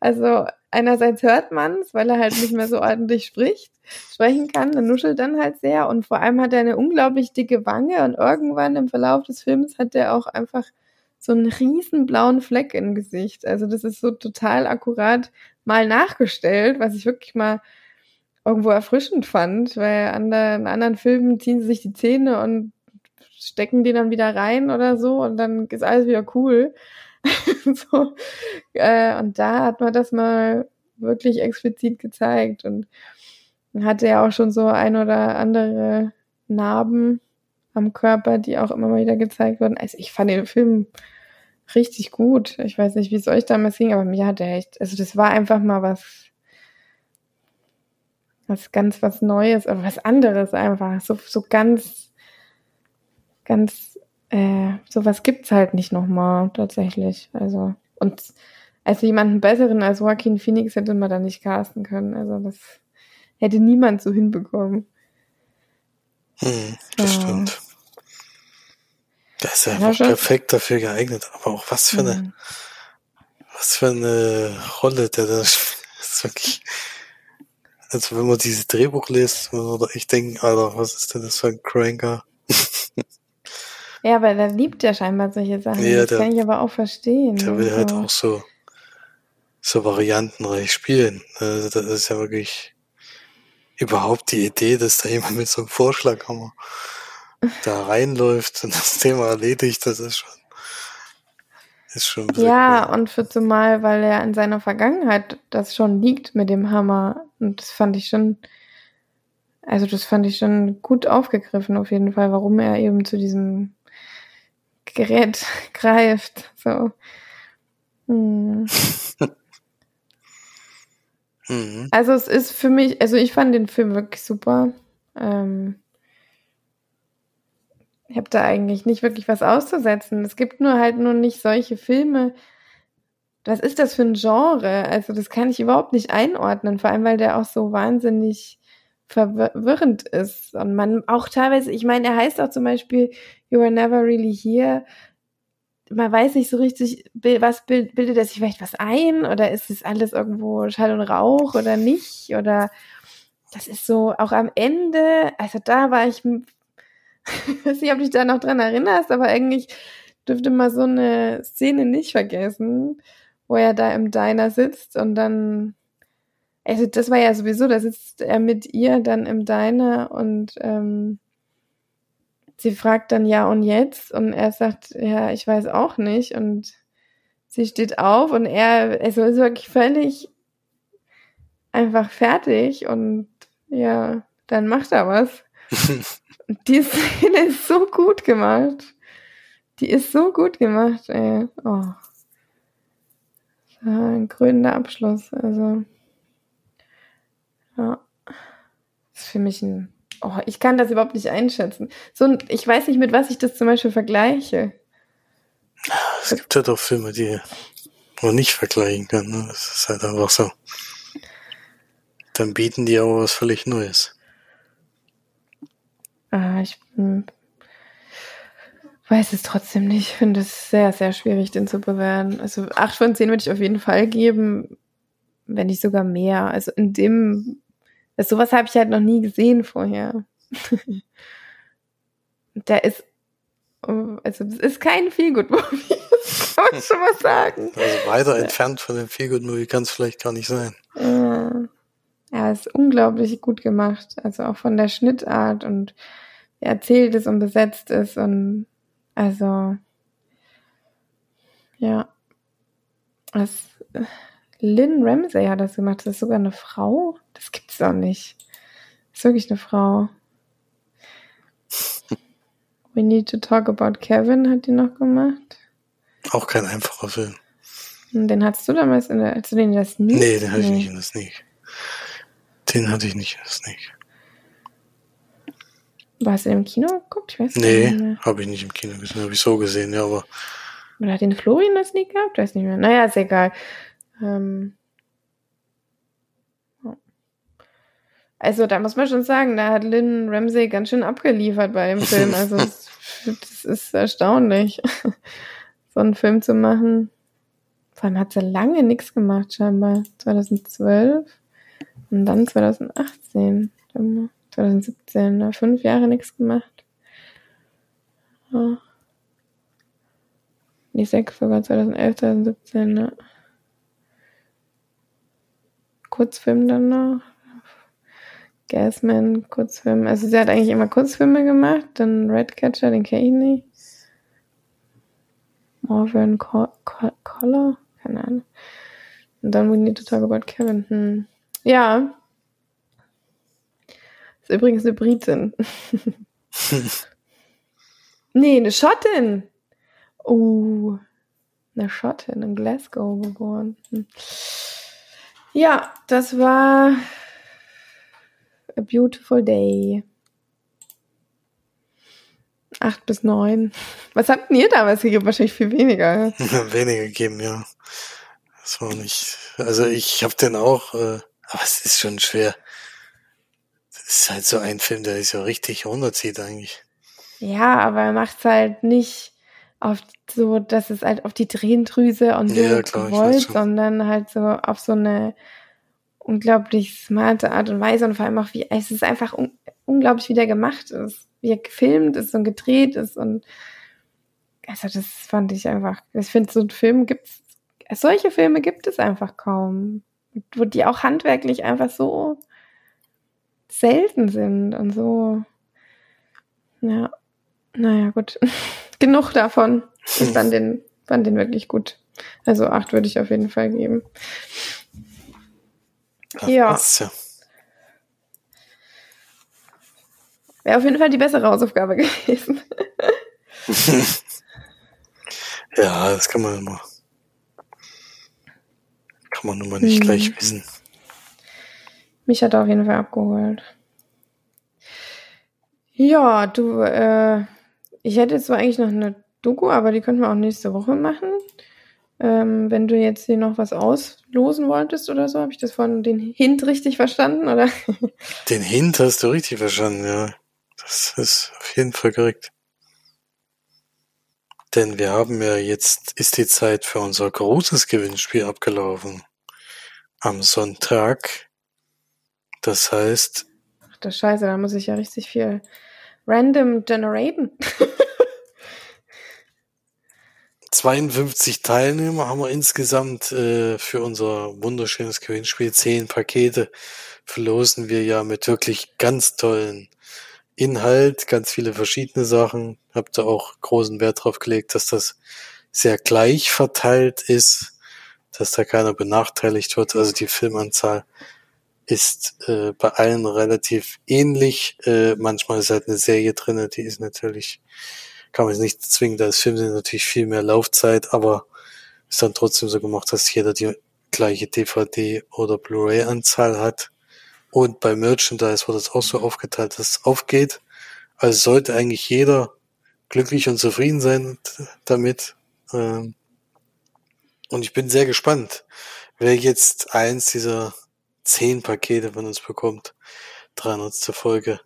Also einerseits hört man es, weil er halt nicht mehr so ordentlich spricht, sprechen kann, er nuschelt dann halt sehr und vor allem hat er eine unglaublich dicke Wange und irgendwann im Verlauf des Films hat er auch einfach so einen riesen blauen Fleck im Gesicht. Also das ist so total akkurat mal nachgestellt, was ich wirklich mal irgendwo erfrischend fand, weil an der, in anderen Filmen ziehen sie sich die Zähne und stecken die dann wieder rein oder so und dann ist alles wieder cool. so, äh, und da hat man das mal wirklich explizit gezeigt und hatte ja auch schon so ein oder andere Narben am Körper, die auch immer mal wieder gezeigt wurden. Also ich fand den Film richtig gut. Ich weiß nicht, wie es euch damals ging, aber mir hat er echt, also das war einfach mal was, was ganz was Neues, aber was anderes einfach. So, so ganz, ganz äh, sowas gibt's halt nicht nochmal tatsächlich. Also und also jemanden besseren als Joaquin Phoenix hätte man da nicht casten können. Also das hätte niemand so hinbekommen. Hm, das ja. stimmt. Das ist ja, ja einfach perfekt dafür geeignet. Aber auch was für eine, mhm. was für eine Rolle der da ist wirklich, also wenn man dieses Drehbuch liest, muss man echt denken, Alter, was ist denn das für ein Cranker? Ja, aber der liebt ja scheinbar solche Sachen. Ja, das der, kann ich aber auch verstehen. Der will halt auch so, so variantenreich spielen. Also das ist ja wirklich überhaupt die Idee, dass da jemand mit so einem Vorschlaghammer da reinläuft und das Thema erledigt, das ist schon, ist schon. Ja, cool. und für zumal, weil er in seiner Vergangenheit das schon liegt mit dem Hammer. Und das fand ich schon, also das fand ich schon gut aufgegriffen auf jeden Fall, warum er eben zu diesem Gerät greift. So. Hm. mhm. Also es ist für mich, also ich fand den Film wirklich super. Ähm, habe da eigentlich nicht wirklich was auszusetzen. Es gibt nur halt nur nicht solche Filme. Was ist das für ein Genre? Also das kann ich überhaupt nicht einordnen, vor allem weil der auch so wahnsinnig verwirrend ist. Und man auch teilweise, ich meine, er heißt auch zum Beispiel You Were Never Really Here. Man weiß nicht so richtig, was bildet er sich vielleicht was ein oder ist es alles irgendwo Schall und Rauch oder nicht? Oder das ist so auch am Ende, also da war ich, ich weiß nicht, ob du dich da noch dran erinnerst, aber eigentlich dürfte man so eine Szene nicht vergessen, wo er da im Diner sitzt und dann also das war ja sowieso, da sitzt er mit ihr dann im Diner und ähm, sie fragt dann ja und jetzt und er sagt, ja, ich weiß auch nicht und sie steht auf und er, also ist wirklich völlig einfach fertig und ja, dann macht er was. die Szene ist so gut gemacht. Die ist so gut gemacht, ey. Oh. ein krönender Abschluss, also. Ja. Das ist für mich ein. Oh, ich kann das überhaupt nicht einschätzen. So, ich weiß nicht, mit was ich das zum Beispiel vergleiche. Es gibt ja doch Filme, die man nicht vergleichen kann. Ne? Das ist halt einfach so. Dann bieten die aber was völlig Neues. Ah, ich hm, weiß es trotzdem nicht. Ich finde es sehr, sehr schwierig, den zu bewerten. Also acht von zehn würde ich auf jeden Fall geben, wenn nicht sogar mehr. Also in dem das, sowas habe ich halt noch nie gesehen vorher. da ist, also es ist kein Feelgood-Movie, das kann man schon mal sagen. Also weiter entfernt von dem Feelgood-Movie kann es vielleicht gar nicht sein. Ja. ja, ist unglaublich gut gemacht. Also auch von der Schnittart und erzählt ist und besetzt ist und also ja. Das, Lynn Ramsey hat das gemacht. Das ist sogar eine Frau. Das gibt's doch nicht. Das ist wirklich eine Frau. We Need to Talk About Kevin hat die noch gemacht. Auch kein einfacher Film. Und den hattest du damals in der, hast du den in der Sneak? Nee, den hatte nee. ich nicht in der Sneak. Den hatte ich nicht in der Sneak. Warst du im Kino geguckt? Ich weiß nee, habe ich nicht im Kino gesehen. Habe ich so gesehen, ja, aber. Oder hat den Florian der Sneak gehabt? Weiß nicht mehr. Naja, ist egal. Ähm, also da muss man schon sagen, da hat Lynn Ramsey ganz schön abgeliefert bei dem Film. Also das, das ist erstaunlich, so einen Film zu machen. Vor allem hat sie lange nichts gemacht, scheinbar. 2012 und dann 2018. 2017, ne? fünf Jahre nichts gemacht. Ja. Die sechs sogar 2011, 2017, ne? Kurzfilm dann noch. Gasman, Kurzfilm. Also sie hat eigentlich immer Kurzfilme gemacht. Dann Redcatcher, den kenne ich nicht. Marvin Collar? Keine Ahnung. Und dann We Need to Talk About Kevin. Hm. Ja. Ist übrigens eine Britin. nee, eine Schottin. Oh, eine Schottin in Glasgow geboren. Hm. Ja, das war A Beautiful Day. Acht bis neun. Was habt ihr damals gegeben? Wahrscheinlich viel weniger. weniger gegeben, ja. Das war nicht. Also ich habe den auch, äh, aber es ist schon schwer. Das ist halt so ein Film, der ist ja richtig runterzieht eigentlich. Ja, aber er macht's halt nicht auf so, dass es halt auf die Tränendrüse und so ja, gewollt, sondern halt so auf so eine unglaublich smarte Art und Weise und vor allem auch wie, es ist einfach un unglaublich, wie der gemacht ist, wie er gefilmt ist und gedreht ist und also das fand ich einfach, ich finde so ein Film gibt's, solche Filme gibt es einfach kaum, wo die auch handwerklich einfach so selten sind und so, ja, naja, gut. Genug davon. Ich fand den, fand den wirklich gut. Also acht würde ich auf jeden Fall geben. Ja. ja. Wäre auf jeden Fall die bessere Hausaufgabe gewesen. ja, das kann man immer. Kann man nun mal nicht hm. gleich wissen. Mich hat er auf jeden Fall abgeholt. Ja, du, äh, ich hätte zwar eigentlich noch eine Doku, aber die könnten wir auch nächste Woche machen. Ähm, wenn du jetzt hier noch was auslosen wolltest oder so, habe ich das von den Hint richtig verstanden, oder? Den Hint hast du richtig verstanden, ja. Das ist auf jeden Fall korrekt. Denn wir haben ja jetzt, ist die Zeit für unser großes Gewinnspiel abgelaufen. Am Sonntag. Das heißt. Ach der Scheiße, da muss ich ja richtig viel random generaten. 52 Teilnehmer haben wir insgesamt äh, für unser wunderschönes Gewinnspiel. Zehn Pakete verlosen wir ja mit wirklich ganz tollen Inhalt, ganz viele verschiedene Sachen. Habt ihr auch großen Wert drauf gelegt, dass das sehr gleich verteilt ist, dass da keiner benachteiligt wird. Also die Filmanzahl ist äh, bei allen relativ ähnlich. Äh, manchmal ist halt eine Serie drinne, die ist natürlich kann man es nicht zwingen, da ist Film natürlich viel mehr Laufzeit, aber ist dann trotzdem so gemacht, dass jeder die gleiche DVD oder Blu-ray-Anzahl hat. Und bei Merchandise wurde es auch so aufgeteilt, dass es aufgeht. Also sollte eigentlich jeder glücklich und zufrieden sein damit. Ähm, und ich bin sehr gespannt, wer jetzt eins dieser zehn Pakete von uns bekommt. 300. Folge.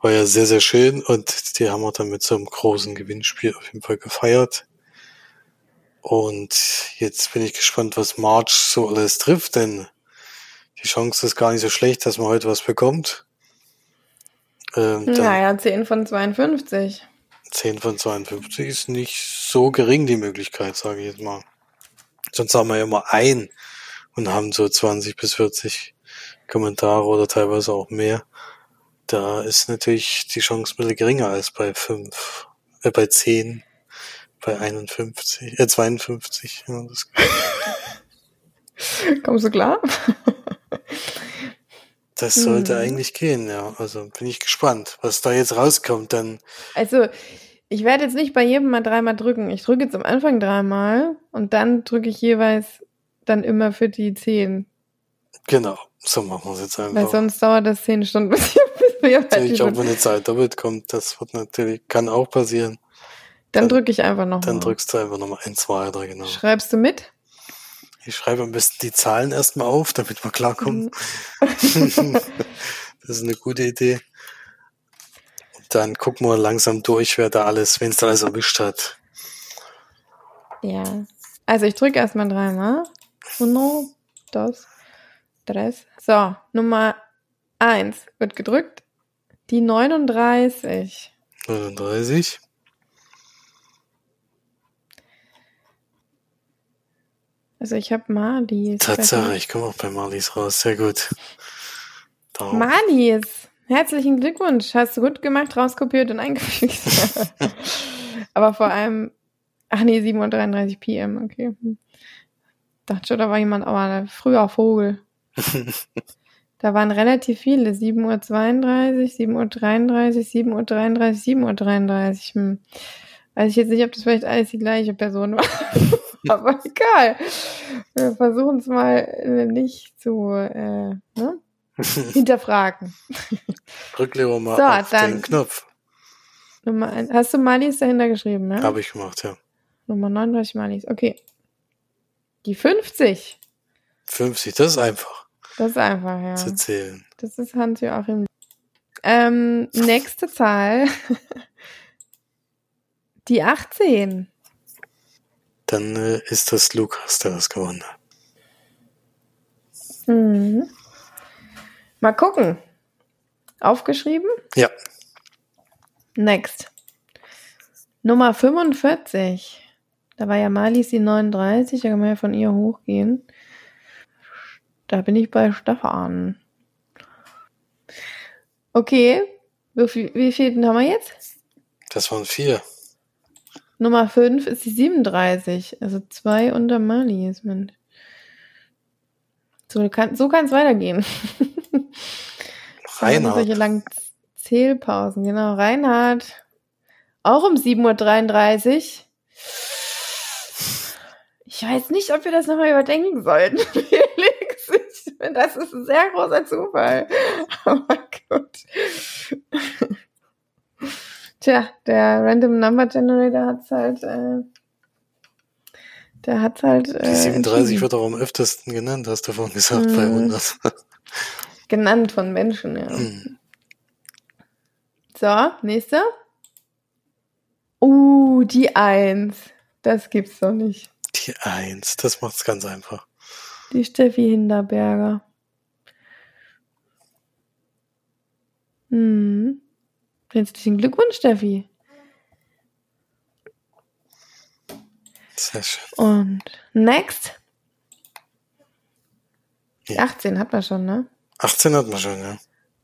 War ja sehr, sehr schön und die haben wir dann mit so einem großen Gewinnspiel auf jeden Fall gefeiert. Und jetzt bin ich gespannt, was March so alles trifft, denn die Chance ist gar nicht so schlecht, dass man heute was bekommt. Ähm, naja, 10 von 52. 10 von 52 ist nicht so gering, die Möglichkeit, sage ich jetzt mal. Sonst haben wir ja immer ein und haben so 20 bis 40 Kommentare oder teilweise auch mehr. Da ist natürlich die Chance ein bisschen geringer als bei fünf, äh, bei zehn, bei 51, äh, 52. Ja, das Kommst du klar? Das sollte mhm. eigentlich gehen, ja. Also bin ich gespannt, was da jetzt rauskommt dann. Also, ich werde jetzt nicht bei jedem mal dreimal drücken. Ich drücke jetzt am Anfang dreimal und dann drücke ich jeweils dann immer für die zehn. Genau, so machen wir es jetzt einfach. Weil sonst dauert das zehn Stunden, bis ich ja, natürlich auch, wenn eine Zeit doppelt kommt, das wird natürlich, kann auch passieren. Dann, dann drücke ich einfach noch Dann mal. drückst du einfach nochmal ein, zwei, drei, genau. Schreibst du mit? Ich schreibe am besten die Zahlen erstmal auf, damit wir klarkommen. Mhm. das ist eine gute Idee. Und dann gucken wir langsam durch, wer da alles, wenn es da alles erwischt hat. Ja. Also ich drücke erstmal dreimal. Uno, dos, tres. So, Nummer eins wird gedrückt. Die 39. 39. Also ich habe Marlies. Tatsache, ich komme auch bei Marlies raus. Sehr gut. Darum. Marlies, herzlichen Glückwunsch. Hast du gut gemacht, rauskopiert und eingefügt. Aber vor allem, ach nee, 7.33 PM, okay. Dachte schon, da war jemand, aber früher Vogel. Da waren relativ viele. 7.32 Uhr, 7.33 Uhr, 7.33 Uhr, 7.33 Uhr. Hm. Weiß ich jetzt nicht, ob das vielleicht alles die gleiche Person war. Aber egal. Wir versuchen es mal äh, nicht zu äh, ne? hinterfragen. Drück lieber mal so, auf dann den Knopf. Nummer ein. Hast du Malis dahinter geschrieben, ne? Habe ich gemacht, ja. Nummer 39 Malis. Okay. Die 50. 50, das ist einfach. Das ist einfach, ja. Zu zählen. Das ist Hans-Joachim. Ähm, nächste Zahl. Die 18. Dann äh, ist das Lukas, der das gewonnen hat. Mhm. Mal gucken. Aufgeschrieben? Ja. Next. Nummer 45. Da war ja Malis die 39, da kann man ja von ihr hochgehen. Da bin ich bei Stefan. Okay. Wie, viel, wie viel haben wir jetzt? Das waren vier. Nummer 5 ist die 37. Also zwei unter man. So kann es so weitergehen. Reinhard. Solche langen Zählpausen, genau. Reinhard. Auch um 7.33 Uhr. Ich weiß nicht, ob wir das nochmal überdenken sollten, Felix. Ich finde, das ist ein sehr großer Zufall. Aber gut. Tja, der Random Number Generator hat's halt, äh, der hat's halt. Äh, Die 37 entschieden. wird auch am öftesten genannt, hast du vorhin gesagt, bei Mhm. 100. genannt von Menschen, ja. Hm. So, nächste. Uh, die Eins. Das gibt's doch nicht. Die 1, das macht's ganz einfach. Die Steffi Hinterberger. Hm. Herzlichen Glückwunsch, Steffi. Sehr schön. Und next. Ja. 18 hat man schon, ne? 18 hat man schon, ja.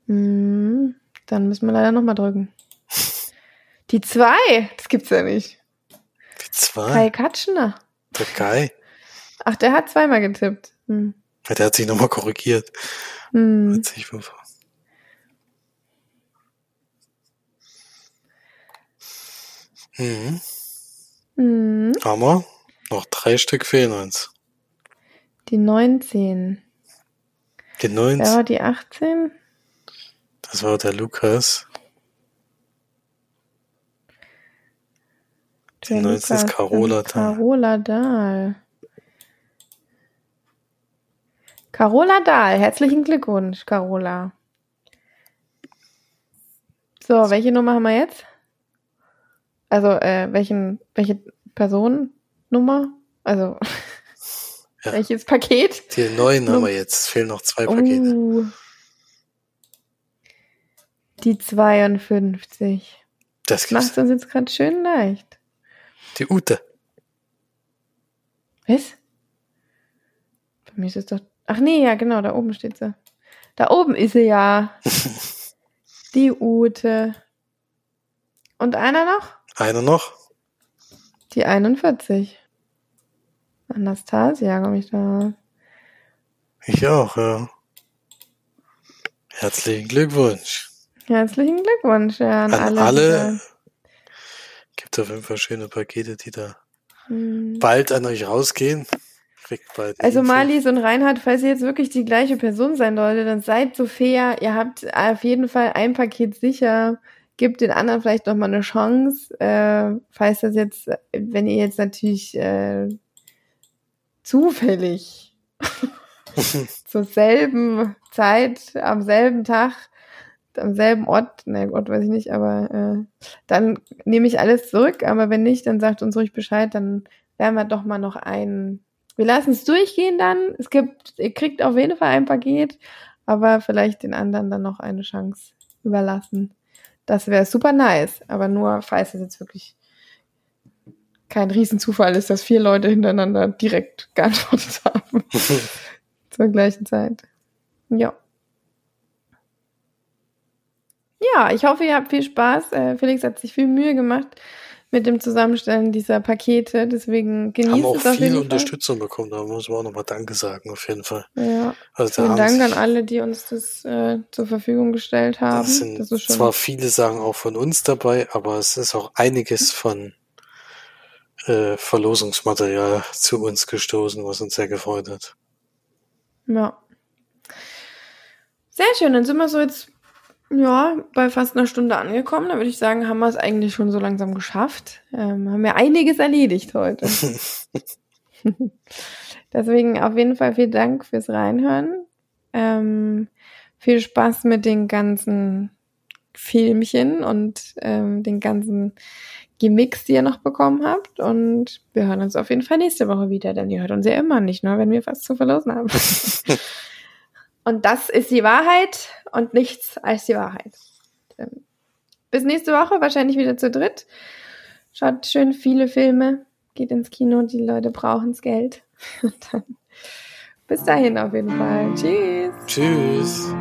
Hm. Dann müssen wir leider nochmal drücken. Die 2. Das gibt's ja nicht. Die 2, Kai Katschner. Der Guy, Ach, der hat zweimal getippt. Hm. Ja, der hat sich nochmal korrigiert. Hm. Hat sich Mhm. Hm. Aber noch drei Stück fehlen uns. Die 19. Die 19, Wer war die 18? das war der Lukas. Der 19 ist Lukas, Carola dann Dahl. Carola Dahl. Carola Dahl, herzlichen Glückwunsch, Carola. So, welche Nummer haben wir jetzt? Also, äh, welchen, welche Personennummer? Also, Ja. welches Paket? Die neuen haben wir jetzt. Es fehlen noch zwei Pakete. Uh, die 52. Das. Macht uns jetzt gerade schön leicht. Die Ute. Was? Bei mir ist es doch. Ach nee, ja, genau, da oben steht sie. Da oben ist sie ja. Die Ute. Und einer noch? Einer noch? Die 41. Anastasia, komme ich da. Ich auch, ja. Herzlichen Glückwunsch. Herzlichen Glückwunsch ja, an, An alle. alle. Gibt auf jeden Fall schöne Pakete, die da Hm. bald an euch rausgehen. Also. Marlies und Reinhard, falls ihr jetzt wirklich die gleiche Person sein solltet, dann seid so fair. Ihr habt auf jeden Fall ein Paket sicher. Gebt den anderen vielleicht noch mal eine Chance. Äh, falls das jetzt, wenn ihr jetzt natürlich äh, zufällig zur selben Zeit, am selben Tag, am selben Ort, ne Ort weiß ich nicht, aber äh, dann nehme ich alles zurück. Aber wenn nicht, dann sagt uns ruhig Bescheid, dann werden wir doch mal noch einen. Wir lassen es durchgehen dann. Es gibt, ihr kriegt auf jeden Fall ein Paket, aber vielleicht den anderen dann noch eine Chance überlassen. Das wäre super nice, aber nur falls es jetzt wirklich kein Riesenzufall ist, dass vier Leute hintereinander direkt geantwortet haben zur gleichen Zeit. Ja. Ja, ich hoffe, ihr habt viel Spaß. Äh, Felix hat sich viel Mühe gemacht mit dem Zusammenstellen dieser Pakete, deswegen haben genießt auch es auf viel jeden Unterstützung bekommen. Da muss man auch nochmal Danke sagen, auf jeden Fall. Fall. Ja. Also Vielen haben Dank an alle, die uns das äh, zur Verfügung gestellt haben. Das sind das zwar viele Sachen auch von uns dabei, aber es ist auch einiges von äh, Verlosungsmaterial zu uns gestoßen, was uns sehr gefreut hat. Ja. Sehr schön, dann sind wir so jetzt ja, bei fast einer Stunde angekommen. Da würde ich sagen, haben wir es eigentlich schon so langsam geschafft. Ähm, haben wir einiges erledigt heute. Deswegen auf jeden Fall vielen Dank fürs Reinhören. Ähm, viel Spaß mit den ganzen Filmchen und ähm, den ganzen Gimmicks, die ihr noch bekommen habt. Und wir hören uns auf jeden Fall nächste Woche wieder, denn ihr hört uns ja immer nicht, nur wenn wir was zu verlosen haben. und das ist die Wahrheit und nichts als die Wahrheit. Ähm, Bis nächste Woche, wahrscheinlich wieder zu dritt. Schaut schön viele Filme, geht ins Kino, die Leute brauchen's Geld. Und dann bis dahin auf jeden Fall. Tschüss. Tschüss.